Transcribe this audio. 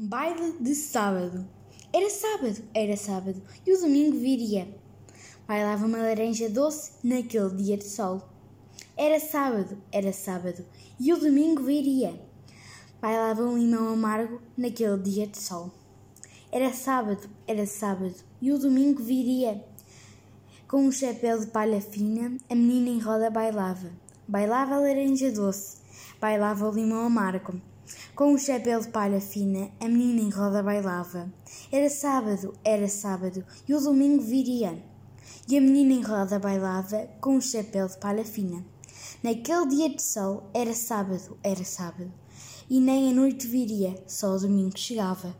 Baile de sábado. Era sábado, era sábado, e o domingo viria. Bailava uma laranja doce naquele dia de sol. Era sábado, era sábado, e o domingo viria. Bailava um limão amargo naquele dia de sol. Era sábado, era sábado, e o domingo viria. Com um chapéu de palha fina, a menina em roda bailava. Bailava a laranja doce, bailava o limão amargo. Com um chapéu de palha fina, a menina em roda bailava. Era sábado, era sábado, e o domingo viria. E a menina em roda bailava com um chapéu de palha fina. Naquele dia de sol, era sábado, era sábado, e nem a noite viria, só o domingo chegava.